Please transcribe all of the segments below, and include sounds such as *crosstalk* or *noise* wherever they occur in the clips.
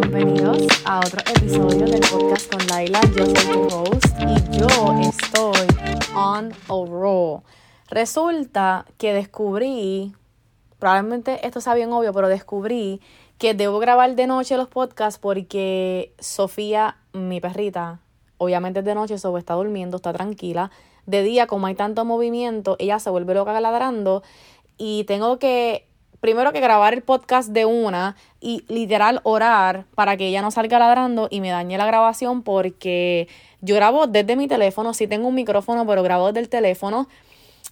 Bienvenidos a otro episodio del podcast con Laila. Yo soy tu host y yo estoy on a roll. Resulta que descubrí, probablemente esto sea bien obvio, pero descubrí que debo grabar de noche los podcasts porque Sofía, mi perrita, obviamente es de noche, solo está durmiendo, está tranquila. De día, como hay tanto movimiento, ella se vuelve loca ladrando y tengo que primero que grabar el podcast de una y literal orar para que ella no salga ladrando y me dañe la grabación porque yo grabo desde mi teléfono, sí tengo un micrófono, pero grabo desde el teléfono.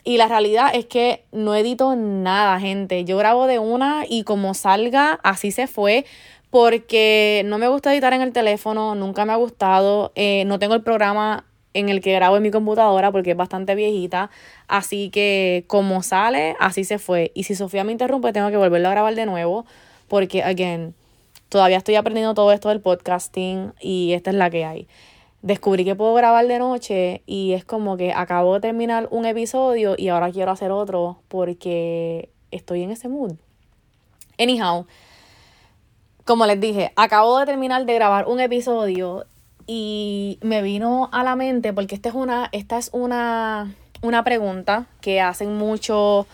Y la realidad es que no edito nada, gente. Yo grabo de una y como salga, así se fue. Porque no me gusta editar en el teléfono, nunca me ha gustado. Eh, no tengo el programa en el que grabo en mi computadora porque es bastante viejita. Así que como sale, así se fue. Y si Sofía me interrumpe, tengo que volverlo a grabar de nuevo porque, again, todavía estoy aprendiendo todo esto del podcasting y esta es la que hay. Descubrí que puedo grabar de noche y es como que acabo de terminar un episodio y ahora quiero hacer otro porque estoy en ese mood. Anyhow, como les dije, acabo de terminar de grabar un episodio y me vino a la mente, porque esta es una, esta es una, una pregunta que hacen mucho,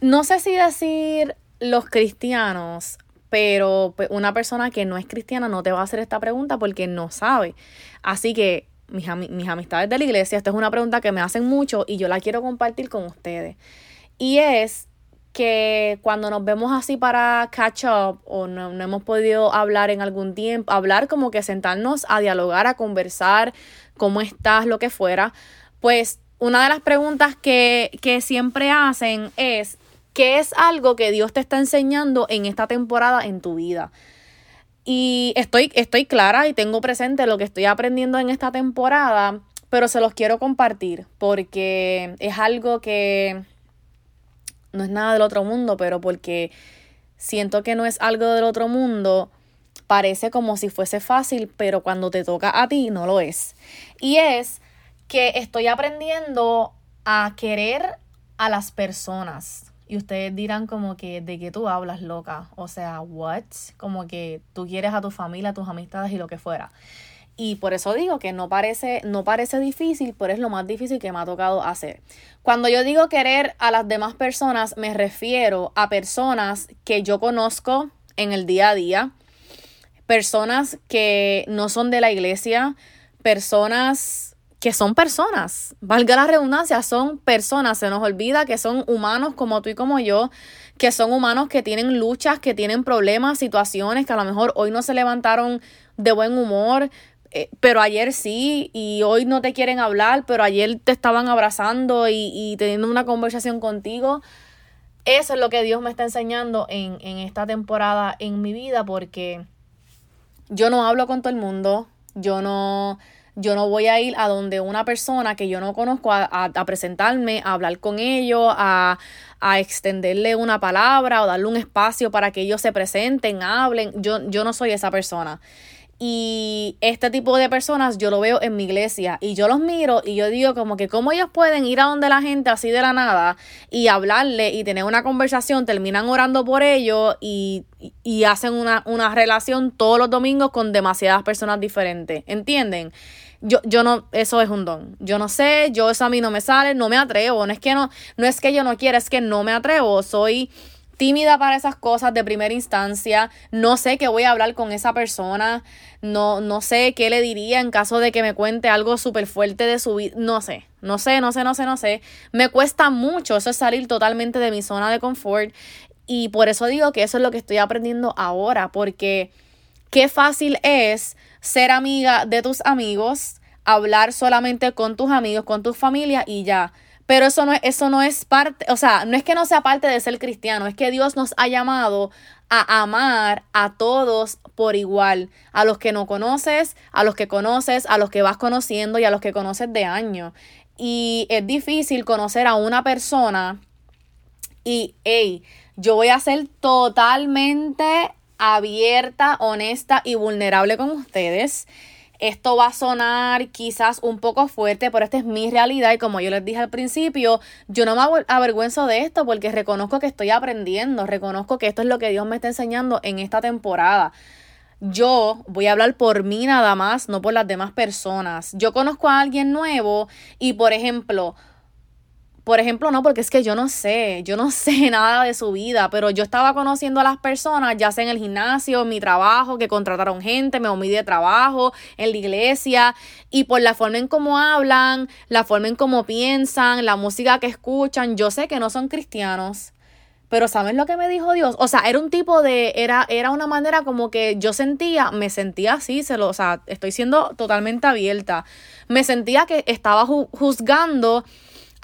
no sé si decir los cristianos, pero pues, una persona que no es cristiana no te va a hacer esta pregunta porque no sabe. Así que mis, mis amistades de la iglesia, esta es una pregunta que me hacen mucho y yo la quiero compartir con ustedes. Y es, que cuando nos vemos así para catch up o no, hemos podido hablar en algún tiempo, hablar como que sentarnos a dialogar, a conversar, cómo estás, lo que fuera, pues una de las preguntas que, que siempre hacen es, ¿qué es algo que Dios te está enseñando en esta temporada en tu vida? Y estoy, estoy clara y tengo presente lo que estoy aprendiendo en esta temporada, pero se los quiero compartir porque es algo que no es nada del otro mundo, pero porque siento que no es algo del otro mundo, parece como si fuese fácil, pero cuando te toca a ti no lo es. Y es que estoy aprendiendo a querer a las personas. Y ustedes dirán como que de qué tú hablas, loca. O sea, what? Como que tú quieres a tu familia, a tus amistades y lo que fuera. Y por eso digo que no parece, no parece difícil, pero es lo más difícil que me ha tocado hacer. Cuando yo digo querer a las demás personas, me refiero a personas que yo conozco en el día a día, personas que no son de la iglesia, personas que son personas, valga la redundancia, son personas, se nos olvida que son humanos como tú y como yo, que son humanos que tienen luchas, que tienen problemas, situaciones, que a lo mejor hoy no se levantaron de buen humor, eh, pero ayer sí y hoy no te quieren hablar, pero ayer te estaban abrazando y, teniendo una conversación contigo. Eso es lo que Dios me está enseñando en, esta temporada en mi vida porque yo no hablo con todo el mundo, yo no, yo no voy a ir a donde una persona que yo no conozco a, presentarme, a hablar con ellos, a, a, extenderle una palabra o darle un espacio para que ellos se presenten, hablen. Yo, yo no soy esa persona. Y este tipo de personas yo lo veo en mi iglesia y yo los miro y yo digo como que cómo ellos pueden ir a donde la gente así de la nada y hablarle y tener una conversación, terminan orando por ellos y, y hacen una, una relación todos los domingos con demasiadas personas diferentes, ¿entienden? Yo, yo no, eso es un don. Yo no sé, yo eso a mí no me sale, no me atrevo. No es que no, no es que yo no quiera, es que no me atrevo. Soy tímida para esas cosas de primera instancia, no sé qué voy a hablar con esa persona, no, no sé qué le diría en caso de que me cuente algo súper fuerte de su vida, no sé, no sé, no sé, no sé, no sé. Me cuesta mucho, eso es salir totalmente de mi zona de confort. Y por eso digo que eso es lo que estoy aprendiendo ahora, porque qué fácil es ser amiga de tus amigos, hablar solamente con tus amigos, con tu familia y ya pero eso no, eso no es parte, o sea, no es que no sea parte de ser cristiano, es que Dios nos ha llamado a amar a todos por igual, a los que no conoces, a los que conoces, a los que vas conociendo y a los que conoces de año. Y es difícil conocer a una persona y, hey, yo voy a ser totalmente abierta, honesta y vulnerable con ustedes esto va a sonar quizás un poco fuerte, pero esta es mi realidad y como yo les dije al principio, yo no me avergüenzo de esto porque reconozco que estoy aprendiendo, reconozco que esto es lo que Dios me está enseñando en esta temporada. Yo voy a hablar por mí nada más, no por las demás personas. Yo conozco a alguien nuevo y, por ejemplo, por ejemplo, no, porque es que yo no sé, yo no *laughs* sé nada de su vida, pero yo estaba conociendo a las personas, ya sea en el gimnasio, en mi trabajo, que contrataron gente, me omí de trabajo, en la iglesia, y por la forma en cómo hablan, la forma en cómo piensan, la música que escuchan, yo sé que no son cristianos. Pero ¿saben lo que me dijo Dios? O sea, era un tipo de, era, era una manera como que yo sentía, me sentía así, se lo, o sea, estoy siendo totalmente abierta. Me sentía que estaba juzgando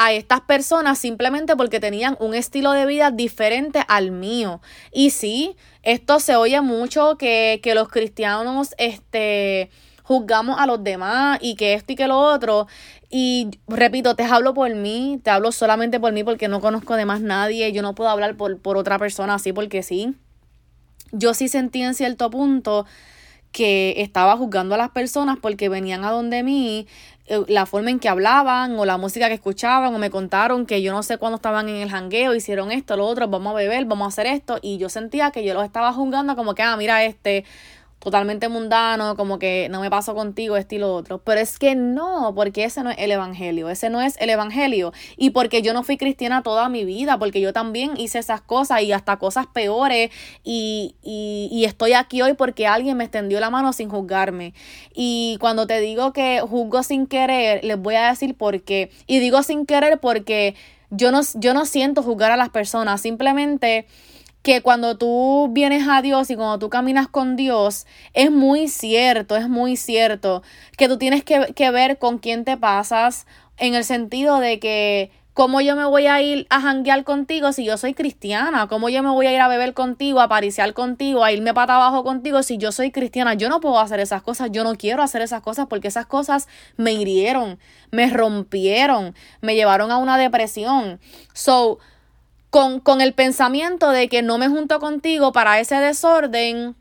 a estas personas simplemente porque tenían un estilo de vida diferente al mío. Y sí, esto se oye mucho que, que los cristianos, este, juzgamos a los demás y que esto y que lo otro. Y repito, te hablo por mí, te hablo solamente por mí porque no conozco de más nadie, yo no puedo hablar por, por otra persona así porque sí. Yo sí sentí en cierto punto que estaba juzgando a las personas porque venían a donde mí, la forma en que hablaban o la música que escuchaban o me contaron que yo no sé cuándo estaban en el jangueo, hicieron esto, lo otro, vamos a beber, vamos a hacer esto y yo sentía que yo los estaba juzgando como que, ah, mira este, totalmente mundano, como que no me paso contigo, estilo otro. Pero es que no, porque ese no es el Evangelio, ese no es el Evangelio. Y porque yo no fui cristiana toda mi vida, porque yo también hice esas cosas y hasta cosas peores. Y, y, y estoy aquí hoy porque alguien me extendió la mano sin juzgarme. Y cuando te digo que juzgo sin querer, les voy a decir por qué. Y digo sin querer porque yo no, yo no siento juzgar a las personas, simplemente que cuando tú vienes a Dios y cuando tú caminas con Dios, es muy cierto, es muy cierto que tú tienes que, que ver con quién te pasas en el sentido de que ¿Cómo yo me voy a ir a janguear contigo si yo soy cristiana? ¿Cómo yo me voy a ir a beber contigo, a pariciar contigo, a irme para abajo contigo si yo soy cristiana? Yo no puedo hacer esas cosas, yo no quiero hacer esas cosas porque esas cosas me hirieron, me rompieron, me llevaron a una depresión. So, con, con el pensamiento de que no me junto contigo para ese desorden,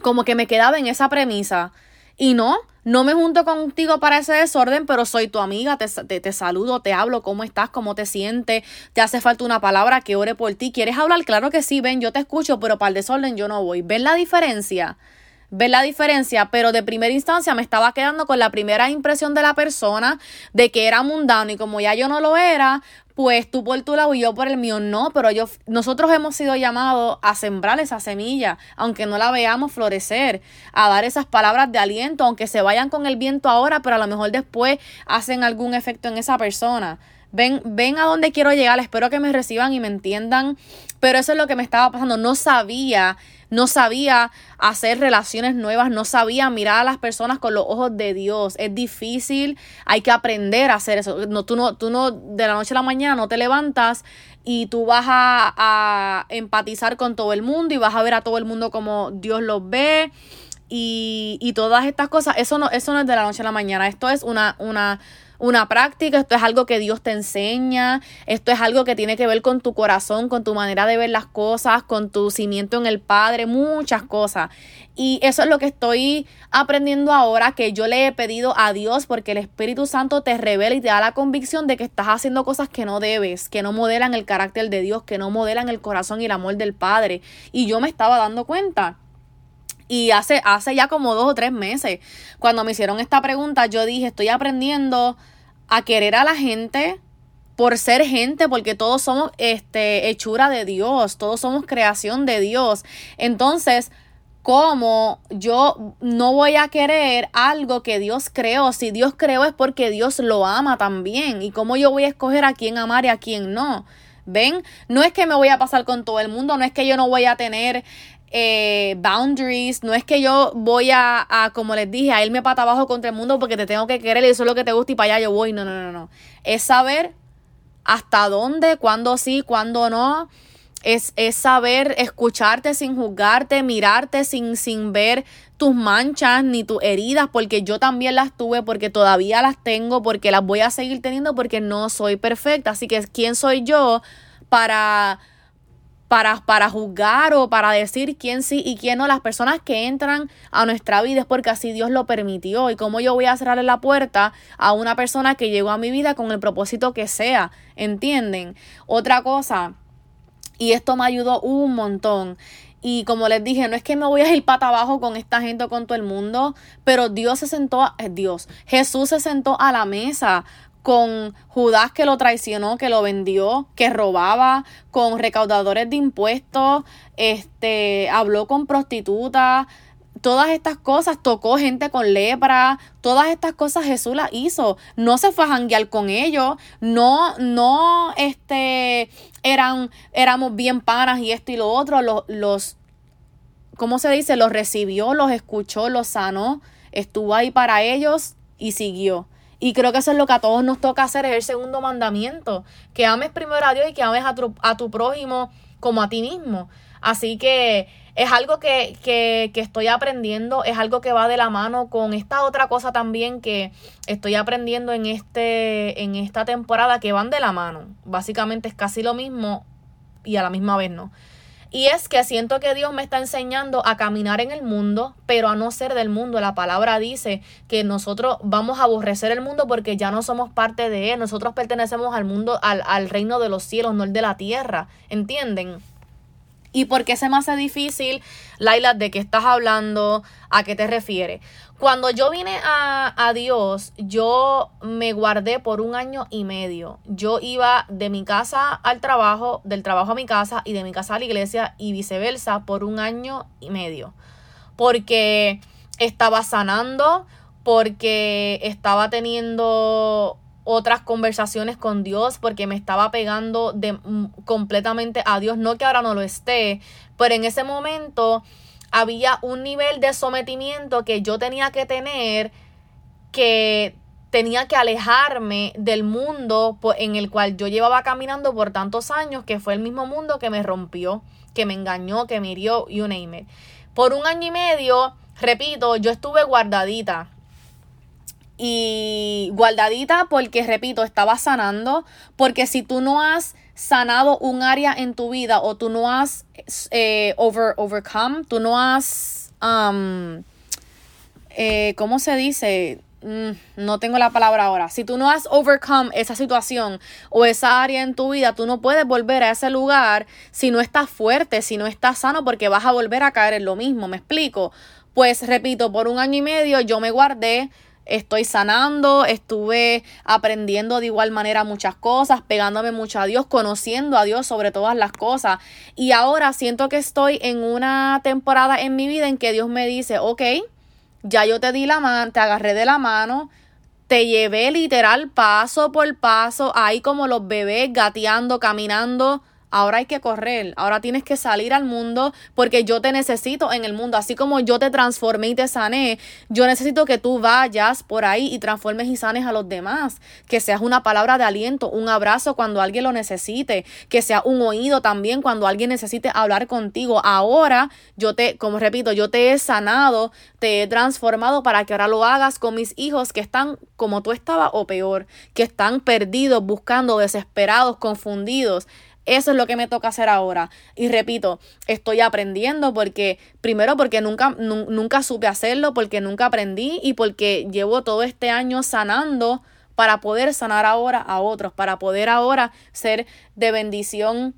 como que me quedaba en esa premisa. Y no, no me junto contigo para ese desorden, pero soy tu amiga, te, te, te, saludo, te hablo, cómo estás, cómo te sientes, te hace falta una palabra que ore por ti. ¿Quieres hablar? Claro que sí, ven, yo te escucho, pero para el desorden yo no voy. ¿Ven la diferencia? ¿Ven la diferencia? Pero de primera instancia me estaba quedando con la primera impresión de la persona de que era mundano y como ya yo no lo era, pues tú por tu lado y yo por el mío no, pero yo, nosotros hemos sido llamados a sembrar esa semilla, aunque no la veamos florecer, a dar esas palabras de aliento, aunque se vayan con el viento ahora, pero a lo mejor después hacen algún efecto en esa persona. Ven, ven a dónde quiero llegar, espero que me reciban y me entiendan, pero eso es lo que me estaba pasando, no sabía no sabía hacer relaciones nuevas, no sabía mirar a las personas con los ojos de Dios. Es difícil, hay que aprender a hacer eso. No, tú, no, tú no, de la noche a la mañana no te levantas y tú vas a, a empatizar con todo el mundo y vas a ver a todo el mundo como Dios los ve. Y, y todas estas cosas, eso no, eso no es de la noche a la mañana, esto es una, una, una práctica, esto es algo que Dios te enseña, esto es algo que tiene que ver con tu corazón, con tu manera de ver las cosas, con tu cimiento en el Padre, muchas cosas. Y eso es lo que estoy aprendiendo ahora, que yo le he pedido a Dios porque el Espíritu Santo te revela y te da la convicción de que estás haciendo cosas que no debes, que no modelan el carácter de Dios, que no modelan el corazón y el amor del Padre. Y yo me estaba dando cuenta. Y hace, hace ya como dos o tres meses, cuando me hicieron esta pregunta, yo dije, estoy aprendiendo a querer a la gente por ser gente, porque todos somos este, hechura de Dios, todos somos creación de Dios. Entonces, ¿cómo yo no voy a querer algo que Dios creó? Si Dios creó es porque Dios lo ama también. ¿Y cómo yo voy a escoger a quién amar y a quién no? ¿Ven? No es que me voy a pasar con todo el mundo, no es que yo no voy a tener eh, boundaries. No es que yo voy a, como les dije, a irme para abajo contra el mundo porque te tengo que querer y eso es lo que te gusta y para allá yo voy. No, no, no, no. Es saber hasta dónde, cuándo sí, cuándo no. Es, es saber escucharte sin juzgarte, mirarte sin, sin ver tus manchas ni tus heridas, porque yo también las tuve, porque todavía las tengo, porque las voy a seguir teniendo, porque no soy perfecta. Así que, ¿quién soy yo para para, para juzgar o para decir quién sí y quién no. Las personas que entran a nuestra vida es porque así Dios lo permitió. Y cómo yo voy a cerrarle la puerta a una persona que llegó a mi vida con el propósito que sea. ¿Entienden? Otra cosa, y esto me ayudó un montón. Y como les dije, no es que me voy a ir pata abajo con esta gente o con todo el mundo, pero Dios se sentó, eh, Dios, Jesús se sentó a la mesa con Judas que lo traicionó, que lo vendió, que robaba, con recaudadores de impuestos, este, habló con prostitutas, todas estas cosas, tocó gente con lepra, todas estas cosas Jesús las hizo. No se fue a janguear con ellos, no, no, este, eran, éramos bien panas y esto y lo otro, los, los, ¿cómo se dice? Los recibió, los escuchó, los sanó, estuvo ahí para ellos y siguió. Y creo que eso es lo que a todos nos toca hacer, es el segundo mandamiento, que ames primero a Dios y que ames a tu, a tu prójimo como a ti mismo. Así que es algo que, que, que, estoy aprendiendo, es algo que va de la mano con esta otra cosa también que estoy aprendiendo en, este, en esta temporada que van de la mano. Básicamente es casi lo mismo y a la misma vez no. Y es que siento que Dios me está enseñando a caminar en el mundo, pero a no ser del mundo. La palabra dice que nosotros vamos a aborrecer el mundo porque ya no somos parte de él. Nosotros pertenecemos al mundo, al, al reino de los cielos, no el de la tierra. ¿Entienden? ¿Y por qué se me hace difícil, Laila, de qué estás hablando? ¿A qué te refieres? Cuando yo vine a, a, Dios, yo me guardé por un año y medio. Yo iba de mi casa al trabajo, del trabajo a mi casa y de mi casa a la iglesia y viceversa por un año y medio. Porque estaba sanando, porque estaba teniendo otras conversaciones con Dios porque me estaba pegando de, mm, completamente a Dios. No que ahora no lo esté, pero en ese momento había un nivel de sometimiento que yo tenía que tener que tenía que alejarme del mundo en el cual yo llevaba caminando por tantos años, que fue el mismo mundo que me rompió, que me engañó, que me hirió, you name it. Por un año y medio, repito, yo estuve guardadita y guardadita porque, repito, estaba sanando, porque si tú no has sanado un área en tu vida o tú no has eh, over, overcome, tú no has, um, eh, ¿cómo se dice? Mm, no tengo la palabra ahora. Si tú no has overcome esa situación o esa área en tu vida, tú no puedes volver a ese lugar si no estás fuerte, si no estás sano, porque vas a volver a caer en lo mismo. ¿Me explico? Pues repito, por un año y medio yo me guardé estoy sanando, estuve aprendiendo de igual manera muchas cosas, pegándome mucho a Dios, conociendo a Dios sobre todas las cosas. Y ahora siento que estoy en una temporada en mi vida en que Dios me dice, ok, ya yo te di la mano, te agarré de la mano, te llevé literal paso por paso, ahí como los bebés gateando, caminando ahora hay que correr, ahora tienes que salir al mundo porque yo te necesito en el mundo, así como yo te transformé y te sané, yo necesito que tú vayas por ahí y transformes y sanes a los demás, que seas una palabra de aliento, un abrazo cuando alguien lo necesite, que sea un oído también cuando alguien necesite hablar contigo. Ahora yo te, como repito, yo te he sanado, te he transformado para que ahora lo hagas con mis hijos que están como tú estabas o peor, que están perdidos, buscando, desesperados, confundidos. Eso es lo que me toca hacer ahora. Y repito, estoy aprendiendo porque, primero porque nunca, nunca supe hacerlo, porque nunca aprendí y porque llevo todo este año sanando para poder sanar ahora a otros, para poder ahora ser de bendición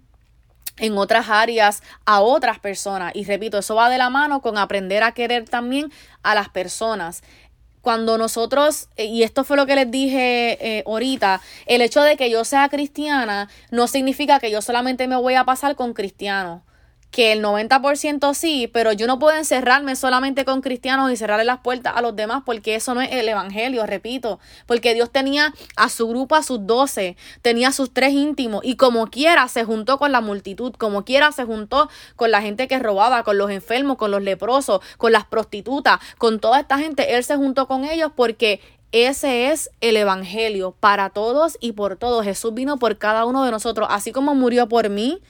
en otras áreas a otras personas. Y repito, eso va de la mano con aprender a querer también a las personas cuando nosotros, eh, y esto fue lo que les dije eh, ahorita, el hecho de que yo sea cristiana no significa que yo solamente me voy a pasar con cristianos que el 90% sí, pero yo no puedo encerrarme solamente con cristianos y cerrarle las puertas a los demás porque eso no es el evangelio, repito, porque Dios tenía a su grupo, a sus doce, tenía a sus tres íntimos y como quiera se juntó con la multitud, como quiera se juntó con la gente que robaba, con los enfermos, con los leprosos, con las prostitutas, con toda esta gente, Él se juntó con ellos porque ese es el Evangelio para todos y por todos. Jesús vino por cada uno de nosotros, así como murió por mí,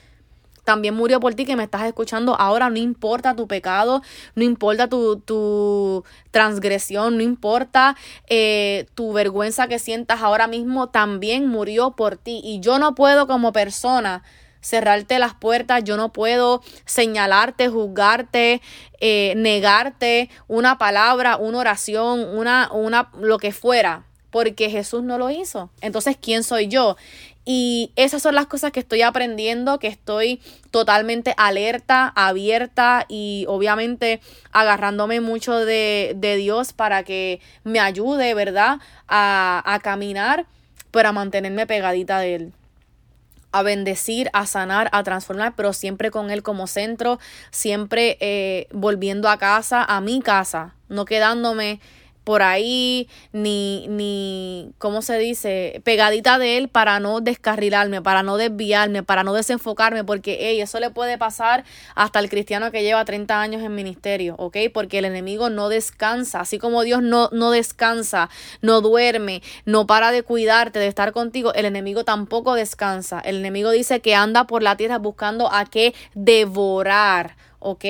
también murió por ti que me estás escuchando ahora, no importa tu pecado, no importa tu, tu transgresión, no importa eh, tu vergüenza que sientas ahora mismo, también murió por ti. Y yo no puedo como persona cerrarte las puertas, yo no puedo señalarte, juzgarte, eh, negarte una palabra, una oración, una, una, lo que fuera, porque Jesús no lo hizo. Entonces, ¿quién soy yo? Y esas son las cosas que estoy aprendiendo, que estoy totalmente alerta, abierta y obviamente agarrándome mucho de, Dios para que me ayude, ¿verdad? A, a caminar, pero a mantenerme pegadita de Él a bendecir, a sanar, a transformar, pero siempre con Él como centro, siempre eh, volviendo a casa, a mi casa, no quedándome por ahí, ni, ni, ¿cómo se dice? Pegadita de él para no descarrilarme, para no desviarme, para no desenfocarme, porque, hey, eso le puede pasar hasta el cristiano que lleva 30 años en ministerio, ¿ok? Porque el enemigo no descansa, así como Dios no, no descansa, no duerme, no para de cuidarte, de estar contigo, el enemigo tampoco descansa. El enemigo dice que anda por la tierra buscando a qué devorar, ¿ok?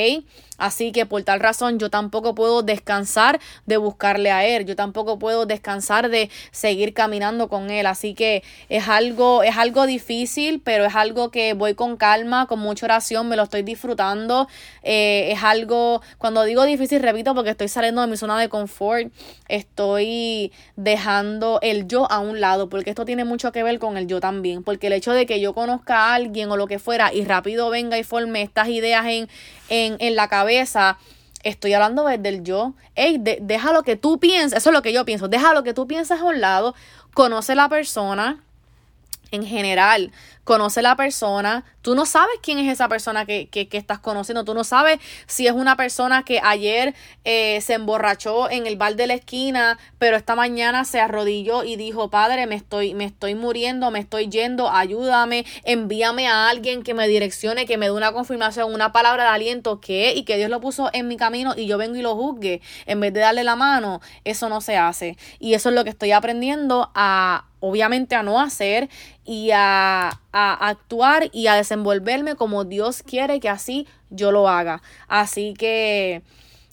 Así que por tal razón yo tampoco puedo descansar de buscarle a Él, yo tampoco puedo descansar de seguir caminando con Él. Así que es algo, es algo difícil, pero es algo que voy con calma, con mucha oración, me lo estoy disfrutando. Eh, es algo, cuando digo difícil, repito, porque estoy saliendo de mi zona de confort, estoy dejando el yo a un lado, porque esto tiene mucho que ver con el yo también, porque el hecho de que yo conozca a alguien o lo que fuera y rápido venga y forme estas ideas en, en, en la cabeza, estoy hablando desde el yo. Ey, deja lo que tú piensas, eso es lo que yo pienso, deja lo que tú piensas a un lado, conoce la persona en general, conoce la persona, tú no sabes quién es esa persona que, que, que estás conociendo, tú no sabes si es una persona que ayer eh, se emborrachó en el bar de la esquina, pero esta mañana se arrodilló y dijo, Padre, me estoy, me estoy muriendo, me estoy yendo, ayúdame, envíame a alguien que me direccione, que me dé una confirmación, una palabra de aliento, que y que Dios lo puso en mi camino y yo vengo y lo juzgue, en vez de darle la mano, eso no se hace. Y eso es lo que estoy aprendiendo a obviamente a no hacer y a, a, actuar y a desenvolverme como Dios quiere que así yo lo haga. Así que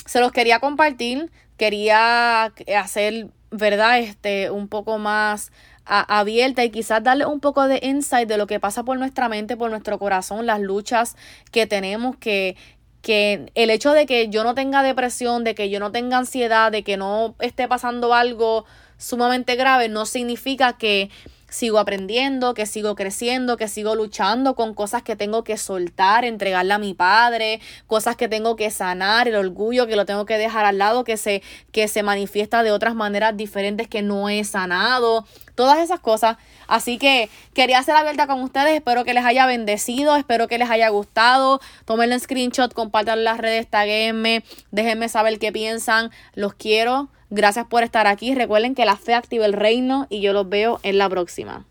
se los quería compartir, quería hacer, ¿verdad? Este, un poco más abierta y quizás darle un poco de insight de lo que pasa por nuestra mente, por nuestro corazón, las luchas que tenemos, que, que el hecho de que yo no tenga depresión, de que yo no tenga ansiedad, de que no esté pasando algo sumamente grave, no significa que sigo aprendiendo, que sigo creciendo, que sigo luchando con cosas que tengo que soltar, entregarle a mi padre, cosas que tengo que sanar, el orgullo que lo tengo que dejar al lado, que se, que se manifiesta de otras maneras diferentes que no he sanado, todas esas cosas. Así que quería ser abierta con ustedes, espero que les haya bendecido, espero que les haya gustado, tomen el screenshot, compartan las redes, taguenme, déjenme saber qué piensan, los quiero. Gracias por estar aquí. Recuerden que la fe activa el reino y yo los veo en la próxima.